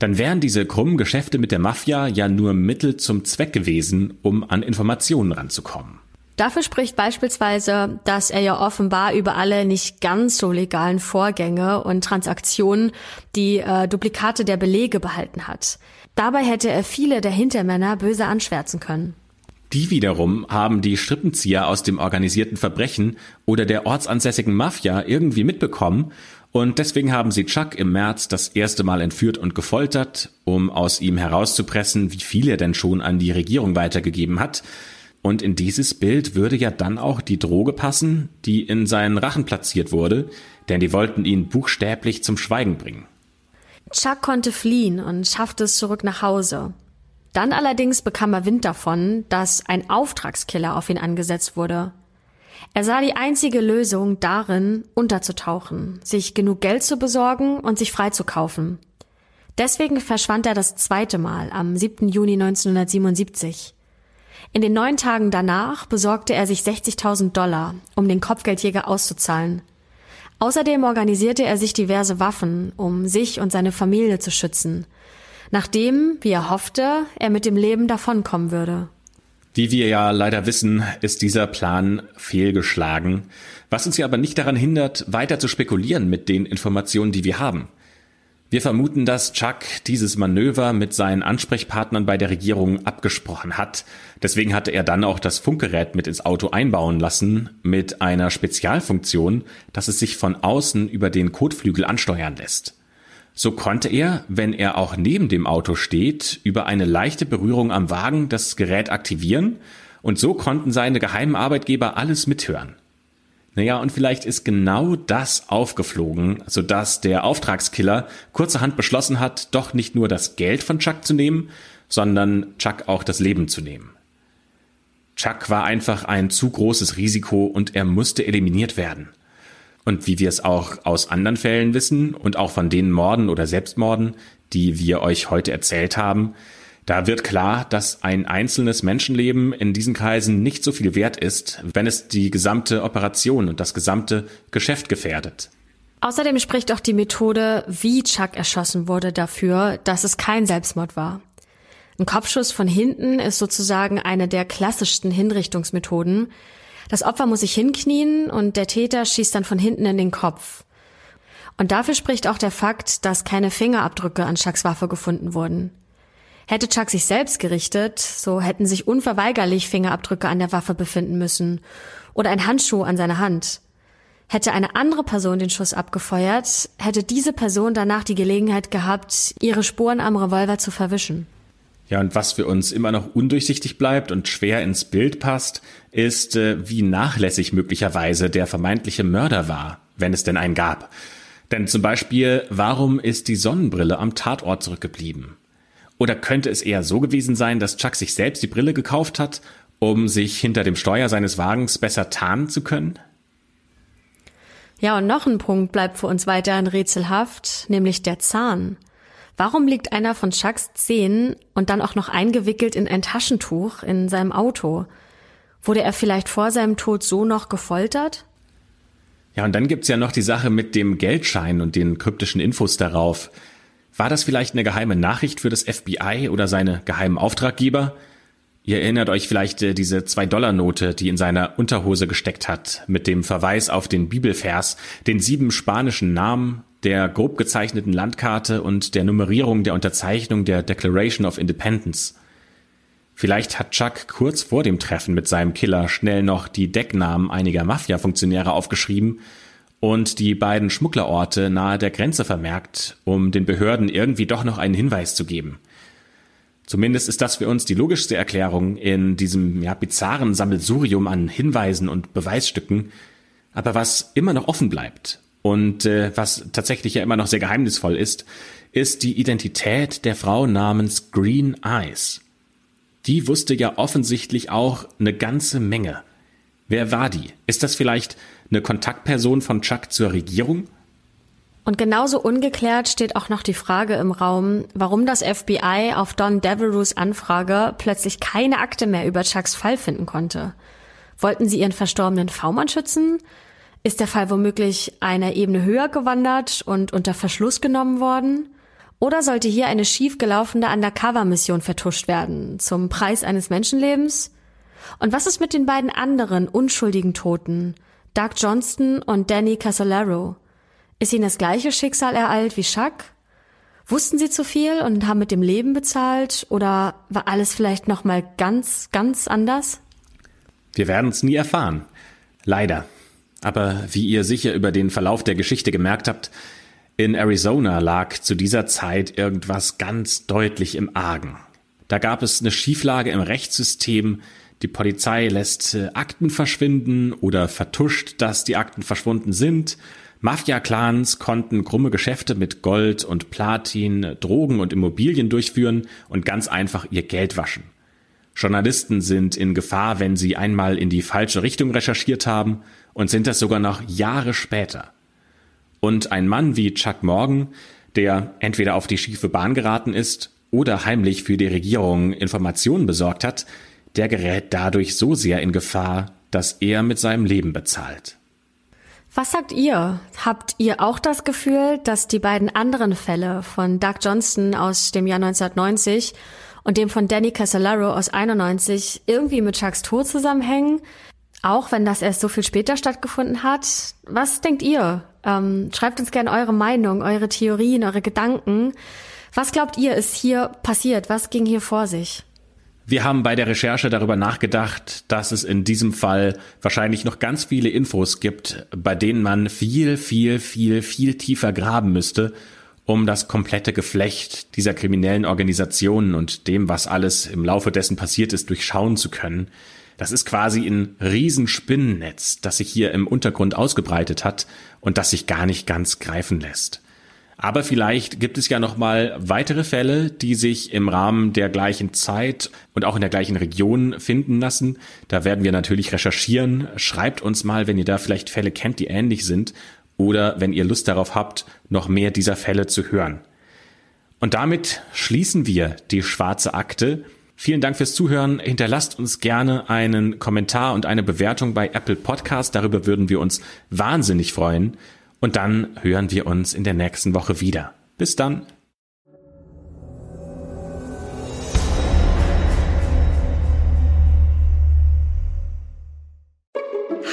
dann wären diese krummen Geschäfte mit der Mafia ja nur Mittel zum Zweck gewesen, um an Informationen ranzukommen. Dafür spricht beispielsweise, dass er ja offenbar über alle nicht ganz so legalen Vorgänge und Transaktionen die äh, Duplikate der Belege behalten hat. Dabei hätte er viele der Hintermänner böse anschwärzen können. Die wiederum haben die Strippenzieher aus dem organisierten Verbrechen oder der ortsansässigen Mafia irgendwie mitbekommen und deswegen haben sie Chuck im März das erste Mal entführt und gefoltert, um aus ihm herauszupressen, wie viel er denn schon an die Regierung weitergegeben hat. Und in dieses Bild würde ja dann auch die Droge passen, die in seinen Rachen platziert wurde, denn die wollten ihn buchstäblich zum Schweigen bringen. Chuck konnte fliehen und schaffte es zurück nach Hause. Dann allerdings bekam er Wind davon, dass ein Auftragskiller auf ihn angesetzt wurde. Er sah die einzige Lösung darin, unterzutauchen, sich genug Geld zu besorgen und sich freizukaufen. Deswegen verschwand er das zweite Mal am 7. Juni 1977. In den neun Tagen danach besorgte er sich 60.000 Dollar, um den Kopfgeldjäger auszuzahlen. Außerdem organisierte er sich diverse Waffen, um sich und seine Familie zu schützen, nachdem, wie er hoffte, er mit dem Leben davonkommen würde. Wie wir ja leider wissen, ist dieser Plan fehlgeschlagen, was uns ja aber nicht daran hindert, weiter zu spekulieren mit den Informationen, die wir haben. Wir vermuten, dass Chuck dieses Manöver mit seinen Ansprechpartnern bei der Regierung abgesprochen hat. Deswegen hatte er dann auch das Funkgerät mit ins Auto einbauen lassen, mit einer Spezialfunktion, dass es sich von außen über den Kotflügel ansteuern lässt. So konnte er, wenn er auch neben dem Auto steht, über eine leichte Berührung am Wagen das Gerät aktivieren und so konnten seine geheimen Arbeitgeber alles mithören. Naja, und vielleicht ist genau das aufgeflogen, sodass der Auftragskiller kurzerhand beschlossen hat, doch nicht nur das Geld von Chuck zu nehmen, sondern Chuck auch das Leben zu nehmen. Chuck war einfach ein zu großes Risiko und er musste eliminiert werden. Und wie wir es auch aus anderen Fällen wissen und auch von den Morden oder Selbstmorden, die wir euch heute erzählt haben, da wird klar, dass ein einzelnes Menschenleben in diesen Kreisen nicht so viel wert ist, wenn es die gesamte Operation und das gesamte Geschäft gefährdet. Außerdem spricht auch die Methode, wie Chuck erschossen wurde, dafür, dass es kein Selbstmord war. Ein Kopfschuss von hinten ist sozusagen eine der klassischsten Hinrichtungsmethoden. Das Opfer muss sich hinknien und der Täter schießt dann von hinten in den Kopf. Und dafür spricht auch der Fakt, dass keine Fingerabdrücke an Chucks Waffe gefunden wurden. Hätte Chuck sich selbst gerichtet, so hätten sich unverweigerlich Fingerabdrücke an der Waffe befinden müssen oder ein Handschuh an seiner Hand. Hätte eine andere Person den Schuss abgefeuert, hätte diese Person danach die Gelegenheit gehabt, ihre Spuren am Revolver zu verwischen. Ja, und was für uns immer noch undurchsichtig bleibt und schwer ins Bild passt, ist, äh, wie nachlässig möglicherweise der vermeintliche Mörder war, wenn es denn einen gab. Denn zum Beispiel, warum ist die Sonnenbrille am Tatort zurückgeblieben? Oder könnte es eher so gewesen sein, dass Chuck sich selbst die Brille gekauft hat, um sich hinter dem Steuer seines Wagens besser tarnen zu können? Ja, und noch ein Punkt bleibt für uns weiterhin rätselhaft, nämlich der Zahn. Warum liegt einer von Chucks Zähnen und dann auch noch eingewickelt in ein Taschentuch in seinem Auto? Wurde er vielleicht vor seinem Tod so noch gefoltert? Ja, und dann gibt's ja noch die Sache mit dem Geldschein und den kryptischen Infos darauf. War das vielleicht eine geheime Nachricht für das FBI oder seine geheimen Auftraggeber? Ihr erinnert euch vielleicht äh, diese 2-Dollar-Note, die in seiner Unterhose gesteckt hat, mit dem Verweis auf den Bibelvers, den sieben spanischen Namen, der grob gezeichneten Landkarte und der Nummerierung der Unterzeichnung der Declaration of Independence. Vielleicht hat Chuck kurz vor dem Treffen mit seinem Killer schnell noch die Decknamen einiger Mafia-Funktionäre aufgeschrieben und die beiden Schmugglerorte nahe der Grenze vermerkt, um den Behörden irgendwie doch noch einen Hinweis zu geben. Zumindest ist das für uns die logischste Erklärung in diesem ja, bizarren Sammelsurium an Hinweisen und Beweisstücken. Aber was immer noch offen bleibt und äh, was tatsächlich ja immer noch sehr geheimnisvoll ist, ist die Identität der Frau namens Green Eyes. Die wusste ja offensichtlich auch eine ganze Menge. Wer war die? Ist das vielleicht eine Kontaktperson von Chuck zur Regierung? Und genauso ungeklärt steht auch noch die Frage im Raum, warum das FBI auf Don Devereaux Anfrage plötzlich keine Akte mehr über Chucks Fall finden konnte. Wollten sie ihren verstorbenen V-Mann schützen? Ist der Fall womöglich eine Ebene höher gewandert und unter Verschluss genommen worden? Oder sollte hier eine schiefgelaufene Undercover-Mission vertuscht werden, zum Preis eines Menschenlebens? Und was ist mit den beiden anderen unschuldigen Toten? Doug Johnston und Danny Casolaro. Ist ihnen das gleiche Schicksal ereilt wie Chuck? Wussten sie zu viel und haben mit dem Leben bezahlt oder war alles vielleicht noch mal ganz ganz anders? Wir werden es nie erfahren. Leider. Aber wie ihr sicher über den Verlauf der Geschichte gemerkt habt, in Arizona lag zu dieser Zeit irgendwas ganz deutlich im Argen. Da gab es eine Schieflage im Rechtssystem, die Polizei lässt äh, Akten verschwinden oder vertuscht, dass die Akten verschwunden sind. Mafia-Clans konnten krumme Geschäfte mit Gold und Platin, Drogen und Immobilien durchführen und ganz einfach ihr Geld waschen. Journalisten sind in Gefahr, wenn sie einmal in die falsche Richtung recherchiert haben und sind das sogar noch Jahre später. Und ein Mann wie Chuck Morgan, der entweder auf die schiefe Bahn geraten ist oder heimlich für die Regierung Informationen besorgt hat, der gerät dadurch so sehr in Gefahr, dass er mit seinem Leben bezahlt. Was sagt ihr? Habt ihr auch das Gefühl, dass die beiden anderen Fälle von Doug Johnston aus dem Jahr 1990 und dem von Danny Casolaro aus 91 irgendwie mit Chucks Tod zusammenhängen? Auch wenn das erst so viel später stattgefunden hat. Was denkt ihr? Ähm, schreibt uns gerne eure Meinung, eure Theorien, eure Gedanken. Was glaubt ihr, ist hier passiert? Was ging hier vor sich? Wir haben bei der Recherche darüber nachgedacht, dass es in diesem Fall wahrscheinlich noch ganz viele Infos gibt, bei denen man viel, viel, viel, viel tiefer graben müsste, um das komplette Geflecht dieser kriminellen Organisationen und dem, was alles im Laufe dessen passiert ist, durchschauen zu können. Das ist quasi ein Riesenspinnennetz, das sich hier im Untergrund ausgebreitet hat und das sich gar nicht ganz greifen lässt. Aber vielleicht gibt es ja noch mal weitere Fälle, die sich im Rahmen der gleichen Zeit und auch in der gleichen Region finden lassen. Da werden wir natürlich recherchieren. Schreibt uns mal, wenn ihr da vielleicht Fälle kennt, die ähnlich sind oder wenn ihr Lust darauf habt, noch mehr dieser Fälle zu hören. Und damit schließen wir die schwarze Akte. Vielen Dank fürs Zuhören. Hinterlasst uns gerne einen Kommentar und eine Bewertung bei Apple Podcast. Darüber würden wir uns wahnsinnig freuen. Und dann hören wir uns in der nächsten Woche wieder. Bis dann.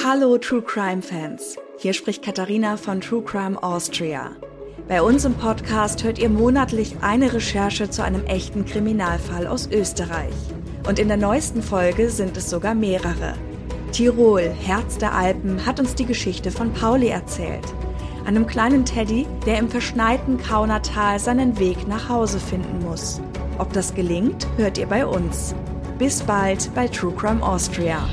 Hallo True Crime Fans. Hier spricht Katharina von True Crime Austria. Bei uns im Podcast hört ihr monatlich eine Recherche zu einem echten Kriminalfall aus Österreich. Und in der neuesten Folge sind es sogar mehrere. Tirol, Herz der Alpen, hat uns die Geschichte von Pauli erzählt. Einem kleinen Teddy, der im verschneiten Kaunertal seinen Weg nach Hause finden muss. Ob das gelingt, hört ihr bei uns. Bis bald bei True Crime Austria.